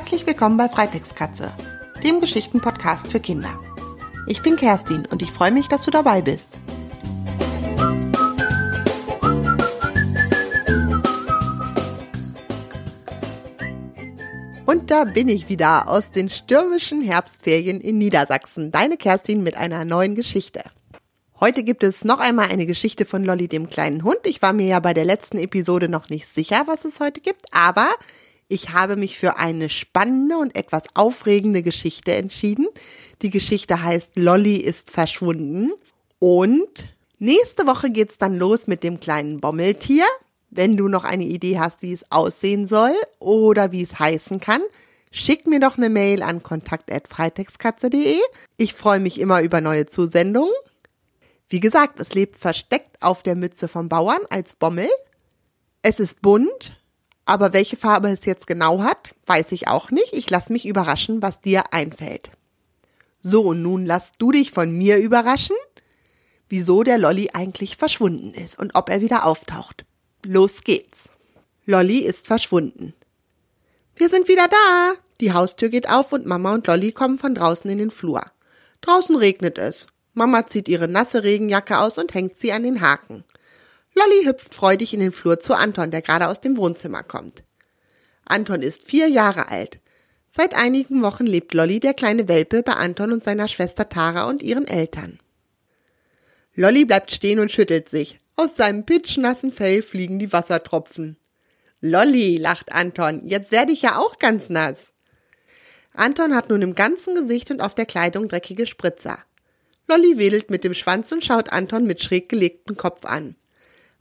Herzlich willkommen bei Freitextkatze, dem Geschichtenpodcast für Kinder. Ich bin Kerstin und ich freue mich, dass du dabei bist. Und da bin ich wieder aus den stürmischen Herbstferien in Niedersachsen, deine Kerstin mit einer neuen Geschichte. Heute gibt es noch einmal eine Geschichte von Lolly dem kleinen Hund. Ich war mir ja bei der letzten Episode noch nicht sicher, was es heute gibt, aber ich habe mich für eine spannende und etwas aufregende Geschichte entschieden. Die Geschichte heißt Lolly ist verschwunden und nächste Woche geht's dann los mit dem kleinen Bommeltier. Wenn du noch eine Idee hast, wie es aussehen soll oder wie es heißen kann, schick mir doch eine Mail an kontakt@freitextkatze.de. Ich freue mich immer über neue Zusendungen. Wie gesagt, es lebt versteckt auf der Mütze vom Bauern als Bommel. Es ist bunt, aber welche Farbe es jetzt genau hat, weiß ich auch nicht. Ich lasse mich überraschen, was dir einfällt. So, und nun lass du dich von mir überraschen, wieso der Lolly eigentlich verschwunden ist und ob er wieder auftaucht. Los geht's. Lolly ist verschwunden. Wir sind wieder da. Die Haustür geht auf und Mama und Lolly kommen von draußen in den Flur. Draußen regnet es. Mama zieht ihre nasse Regenjacke aus und hängt sie an den Haken. Lolly hüpft freudig in den Flur zu Anton, der gerade aus dem Wohnzimmer kommt. Anton ist vier Jahre alt. Seit einigen Wochen lebt Lolly, der kleine Welpe, bei Anton und seiner Schwester Tara und ihren Eltern. Lolly bleibt stehen und schüttelt sich. Aus seinem pitschnassen Fell fliegen die Wassertropfen. Lolly, lacht Anton, jetzt werde ich ja auch ganz nass. Anton hat nun im ganzen Gesicht und auf der Kleidung dreckige Spritzer. Lolly wedelt mit dem Schwanz und schaut Anton mit schräg gelegtem Kopf an.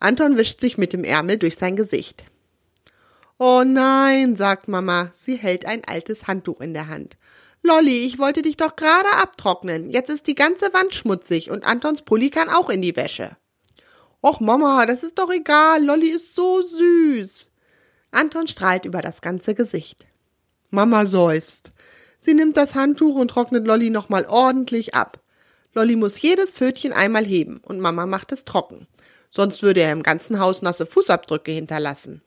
Anton wischt sich mit dem Ärmel durch sein Gesicht. Oh nein, sagt Mama. Sie hält ein altes Handtuch in der Hand. Lolly, ich wollte dich doch gerade abtrocknen. Jetzt ist die ganze Wand schmutzig und Antons Pulli kann auch in die Wäsche. Och Mama, das ist doch egal. Lolly ist so süß. Anton strahlt über das ganze Gesicht. Mama seufzt. Sie nimmt das Handtuch und trocknet Lolly nochmal ordentlich ab. Lolly muss jedes Pfötchen einmal heben und Mama macht es trocken. Sonst würde er im ganzen Haus nasse Fußabdrücke hinterlassen.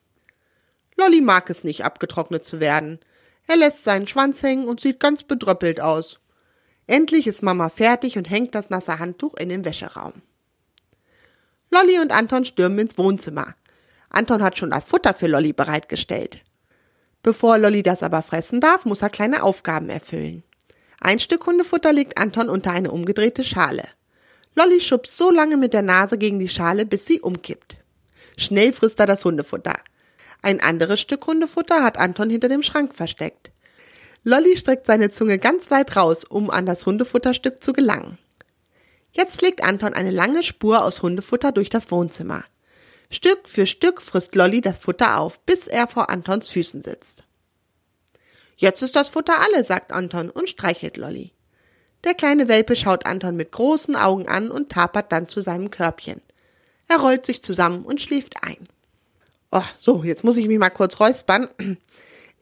Lolly mag es nicht, abgetrocknet zu werden. Er lässt seinen Schwanz hängen und sieht ganz bedröppelt aus. Endlich ist Mama fertig und hängt das nasse Handtuch in den Wäscheraum. Lolly und Anton stürmen ins Wohnzimmer. Anton hat schon das Futter für Lolly bereitgestellt. Bevor Lolly das aber fressen darf, muss er kleine Aufgaben erfüllen. Ein Stück Hundefutter legt Anton unter eine umgedrehte Schale. Lolly schubst so lange mit der Nase gegen die Schale, bis sie umkippt. Schnell frisst er das Hundefutter. Ein anderes Stück Hundefutter hat Anton hinter dem Schrank versteckt. Lolly streckt seine Zunge ganz weit raus, um an das Hundefutterstück zu gelangen. Jetzt legt Anton eine lange Spur aus Hundefutter durch das Wohnzimmer. Stück für Stück frisst Lolly das Futter auf, bis er vor Antons Füßen sitzt. Jetzt ist das Futter alle, sagt Anton und streichelt Lolly. Der kleine Welpe schaut Anton mit großen Augen an und tapert dann zu seinem Körbchen. Er rollt sich zusammen und schläft ein. Oh, so, jetzt muss ich mich mal kurz räuspern.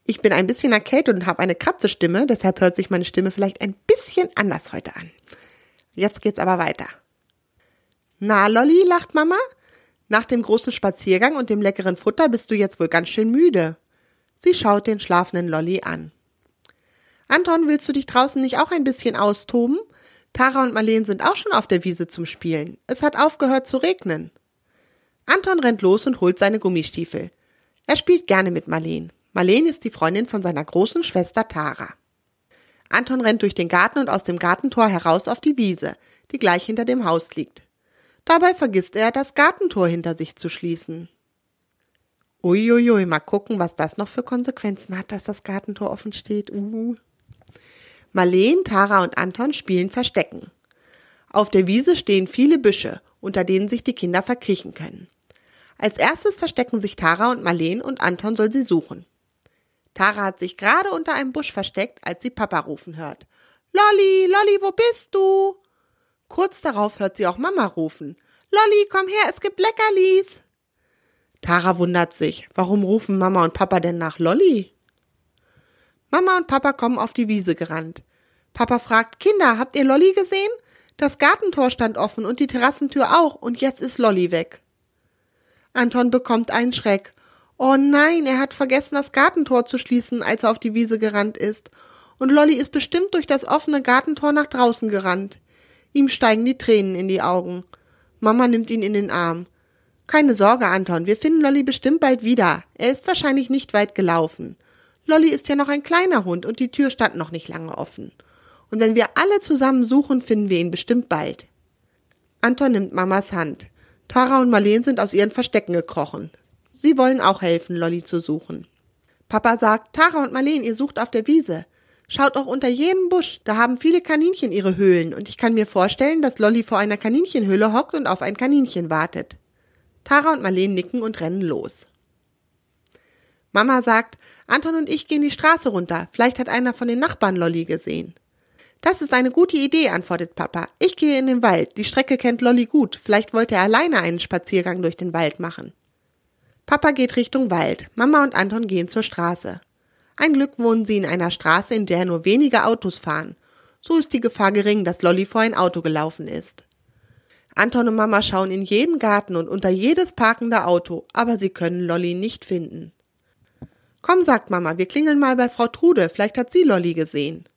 Ich bin ein bisschen erkältet und habe eine Kratzestimme, deshalb hört sich meine Stimme vielleicht ein bisschen anders heute an. Jetzt geht's aber weiter. Na, Lolly, lacht Mama. Nach dem großen Spaziergang und dem leckeren Futter bist du jetzt wohl ganz schön müde. Sie schaut den schlafenden Lolly an. Anton, willst du dich draußen nicht auch ein bisschen austoben? Tara und Marleen sind auch schon auf der Wiese zum Spielen. Es hat aufgehört zu regnen. Anton rennt los und holt seine Gummistiefel. Er spielt gerne mit Marleen. Marleen ist die Freundin von seiner großen Schwester Tara. Anton rennt durch den Garten und aus dem Gartentor heraus auf die Wiese, die gleich hinter dem Haus liegt. Dabei vergisst er, das Gartentor hinter sich zu schließen. Uiuiui, mal gucken, was das noch für Konsequenzen hat, dass das Gartentor offen steht. Uh. Marleen, Tara und Anton spielen Verstecken. Auf der Wiese stehen viele Büsche, unter denen sich die Kinder verkriechen können. Als erstes verstecken sich Tara und Marleen und Anton soll sie suchen. Tara hat sich gerade unter einem Busch versteckt, als sie Papa rufen hört. Lolli, Lolli, wo bist du? Kurz darauf hört sie auch Mama rufen. Lolli, komm her, es gibt Leckerlis. Tara wundert sich, warum rufen Mama und Papa denn nach Lolli? Mama und Papa kommen auf die Wiese gerannt. Papa fragt, Kinder, habt ihr Lolli gesehen? Das Gartentor stand offen und die Terrassentür auch, und jetzt ist Lolli weg. Anton bekommt einen Schreck. Oh nein, er hat vergessen, das Gartentor zu schließen, als er auf die Wiese gerannt ist. Und Lolly ist bestimmt durch das offene Gartentor nach draußen gerannt. Ihm steigen die Tränen in die Augen. Mama nimmt ihn in den Arm. Keine Sorge, Anton, wir finden Lolly bestimmt bald wieder. Er ist wahrscheinlich nicht weit gelaufen. Lolly ist ja noch ein kleiner Hund und die Tür stand noch nicht lange offen. Und wenn wir alle zusammen suchen, finden wir ihn bestimmt bald. Anton nimmt Mamas Hand. Tara und Marleen sind aus ihren Verstecken gekrochen. Sie wollen auch helfen, Lolly zu suchen. Papa sagt, Tara und Marleen, ihr sucht auf der Wiese. Schaut auch unter jedem Busch, da haben viele Kaninchen ihre Höhlen und ich kann mir vorstellen, dass Lolly vor einer Kaninchenhöhle hockt und auf ein Kaninchen wartet. Tara und Marleen nicken und rennen los. Mama sagt, Anton und ich gehen die Straße runter, vielleicht hat einer von den Nachbarn Lolly gesehen. Das ist eine gute Idee, antwortet Papa. Ich gehe in den Wald, die Strecke kennt Lolly gut, vielleicht wollte er alleine einen Spaziergang durch den Wald machen. Papa geht Richtung Wald, Mama und Anton gehen zur Straße. Ein Glück wohnen sie in einer Straße, in der nur wenige Autos fahren. So ist die Gefahr gering, dass Lolly vor ein Auto gelaufen ist. Anton und Mama schauen in jeden Garten und unter jedes parkende Auto, aber sie können Lolly nicht finden. Komm, sagt Mama, wir klingeln mal bei Frau Trude, vielleicht hat sie Lolly gesehen.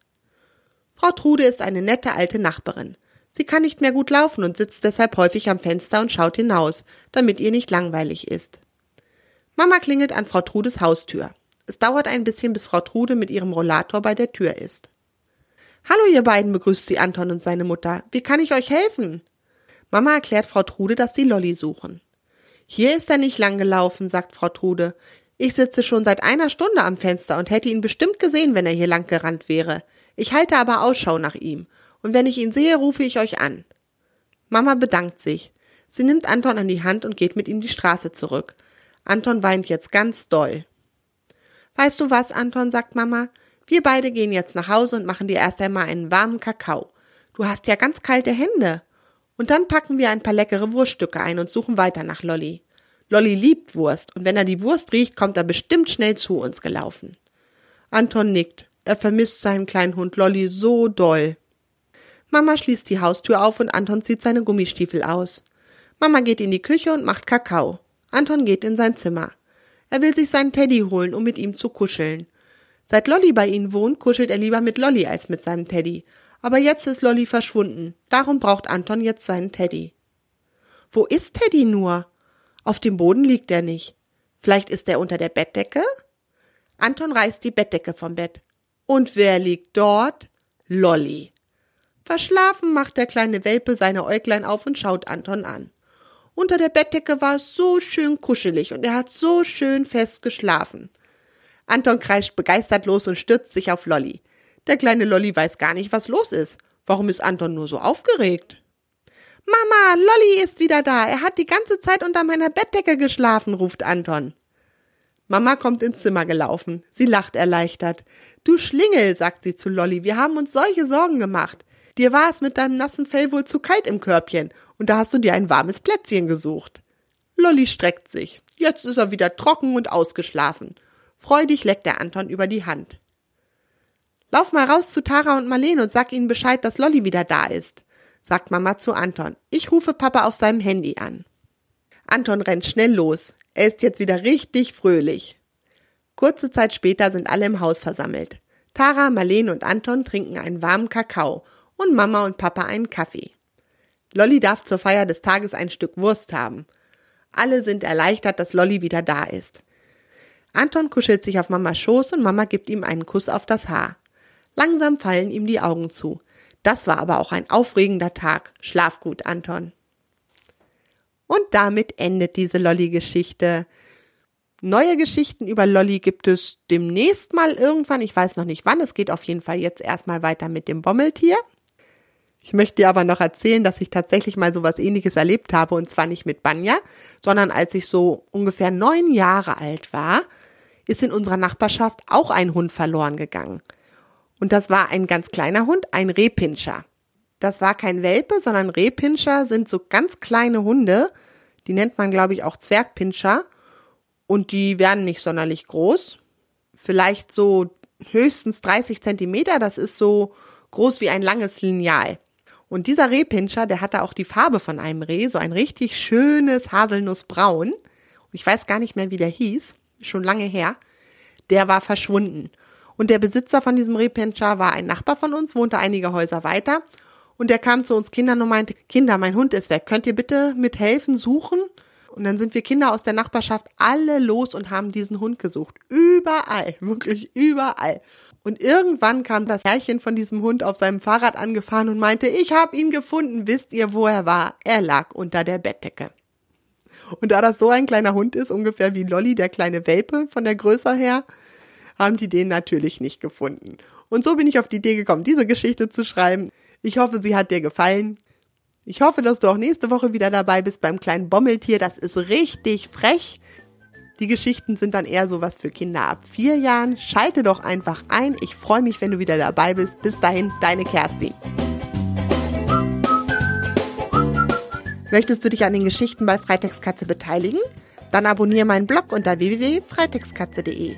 Frau Trude ist eine nette alte Nachbarin. Sie kann nicht mehr gut laufen und sitzt deshalb häufig am Fenster und schaut hinaus, damit ihr nicht langweilig ist. Mama klingelt an Frau Trudes Haustür. Es dauert ein bisschen, bis Frau Trude mit ihrem Rollator bei der Tür ist. Hallo, ihr beiden, begrüßt sie Anton und seine Mutter. Wie kann ich euch helfen? Mama erklärt Frau Trude, dass sie Lolly suchen. Hier ist er nicht lang gelaufen, sagt Frau Trude. Ich sitze schon seit einer Stunde am Fenster und hätte ihn bestimmt gesehen, wenn er hier lang gerannt wäre. Ich halte aber Ausschau nach ihm. Und wenn ich ihn sehe, rufe ich euch an. Mama bedankt sich. Sie nimmt Anton an die Hand und geht mit ihm die Straße zurück. Anton weint jetzt ganz doll. Weißt du was, Anton, sagt Mama, wir beide gehen jetzt nach Hause und machen dir erst einmal einen warmen Kakao. Du hast ja ganz kalte Hände. Und dann packen wir ein paar leckere Wurststücke ein und suchen weiter nach Lolly. Lolly liebt Wurst, und wenn er die Wurst riecht, kommt er bestimmt schnell zu uns gelaufen. Anton nickt. Er vermisst seinen kleinen Hund Lolly so doll. Mama schließt die Haustür auf und Anton zieht seine Gummistiefel aus. Mama geht in die Küche und macht Kakao. Anton geht in sein Zimmer. Er will sich seinen Teddy holen, um mit ihm zu kuscheln. Seit Lolly bei ihnen wohnt, kuschelt er lieber mit Lolly als mit seinem Teddy. Aber jetzt ist Lolly verschwunden. Darum braucht Anton jetzt seinen Teddy. Wo ist Teddy nur? Auf dem Boden liegt er nicht. Vielleicht ist er unter der Bettdecke? Anton reißt die Bettdecke vom Bett. Und wer liegt dort? Lolly. Verschlafen macht der kleine Welpe seine Äuglein auf und schaut Anton an. Unter der Bettdecke war es so schön kuschelig und er hat so schön fest geschlafen. Anton kreischt begeistert los und stürzt sich auf Lolly. Der kleine Lolly weiß gar nicht, was los ist. Warum ist Anton nur so aufgeregt? Mama, Lolly ist wieder da. Er hat die ganze Zeit unter meiner Bettdecke geschlafen, ruft Anton. Mama kommt ins Zimmer gelaufen. Sie lacht erleichtert. Du Schlingel, sagt sie zu Lolly, wir haben uns solche Sorgen gemacht. Dir war es mit deinem nassen Fell wohl zu kalt im Körbchen und da hast du dir ein warmes Plätzchen gesucht. Lolly streckt sich. Jetzt ist er wieder trocken und ausgeschlafen. Freudig leckt der Anton über die Hand. Lauf mal raus zu Tara und Marlene und sag ihnen Bescheid, dass Lolly wieder da ist, sagt Mama zu Anton. Ich rufe Papa auf seinem Handy an. Anton rennt schnell los. Er ist jetzt wieder richtig fröhlich. Kurze Zeit später sind alle im Haus versammelt. Tara, Marlene und Anton trinken einen warmen Kakao und Mama und Papa einen Kaffee. Lolly darf zur Feier des Tages ein Stück Wurst haben. Alle sind erleichtert, dass Lolly wieder da ist. Anton kuschelt sich auf Mamas Schoß und Mama gibt ihm einen Kuss auf das Haar. Langsam fallen ihm die Augen zu. Das war aber auch ein aufregender Tag. Schlaf gut, Anton. Und damit endet diese Lolly-Geschichte. Neue Geschichten über Lolly gibt es demnächst mal irgendwann. Ich weiß noch nicht wann. Es geht auf jeden Fall jetzt erstmal weiter mit dem Bommeltier. Ich möchte dir aber noch erzählen, dass ich tatsächlich mal so was ähnliches erlebt habe und zwar nicht mit Banja, sondern als ich so ungefähr neun Jahre alt war, ist in unserer Nachbarschaft auch ein Hund verloren gegangen. Und das war ein ganz kleiner Hund, ein Rehpinscher. Das war kein Welpe, sondern Rehpinscher sind so ganz kleine Hunde. Die nennt man, glaube ich, auch Zwergpinscher. Und die werden nicht sonderlich groß. Vielleicht so höchstens 30 Zentimeter. Das ist so groß wie ein langes Lineal. Und dieser Rehpinscher, der hatte auch die Farbe von einem Reh, so ein richtig schönes Haselnussbraun. Ich weiß gar nicht mehr, wie der hieß. schon lange her, der war verschwunden. Und der Besitzer von diesem Rehpinscher war ein Nachbar von uns, wohnte einige Häuser weiter. Und der kam zu uns Kindern und meinte, Kinder, mein Hund ist weg. Könnt ihr bitte mithelfen, suchen? Und dann sind wir Kinder aus der Nachbarschaft alle los und haben diesen Hund gesucht. Überall, wirklich überall. Und irgendwann kam das Herrchen von diesem Hund auf seinem Fahrrad angefahren und meinte, ich habe ihn gefunden. Wisst ihr, wo er war? Er lag unter der Bettdecke. Und da das so ein kleiner Hund ist, ungefähr wie Lolly, der kleine Welpe von der Größe her, haben die den natürlich nicht gefunden. Und so bin ich auf die Idee gekommen, diese Geschichte zu schreiben. Ich hoffe, sie hat dir gefallen. Ich hoffe, dass du auch nächste Woche wieder dabei bist beim kleinen Bommeltier. Das ist richtig frech. Die Geschichten sind dann eher sowas für Kinder ab vier Jahren. Schalte doch einfach ein. Ich freue mich, wenn du wieder dabei bist. Bis dahin, deine Kerstin. Möchtest du dich an den Geschichten bei Freitagskatze beteiligen? Dann abonniere meinen Blog unter www.freitagskatze.de.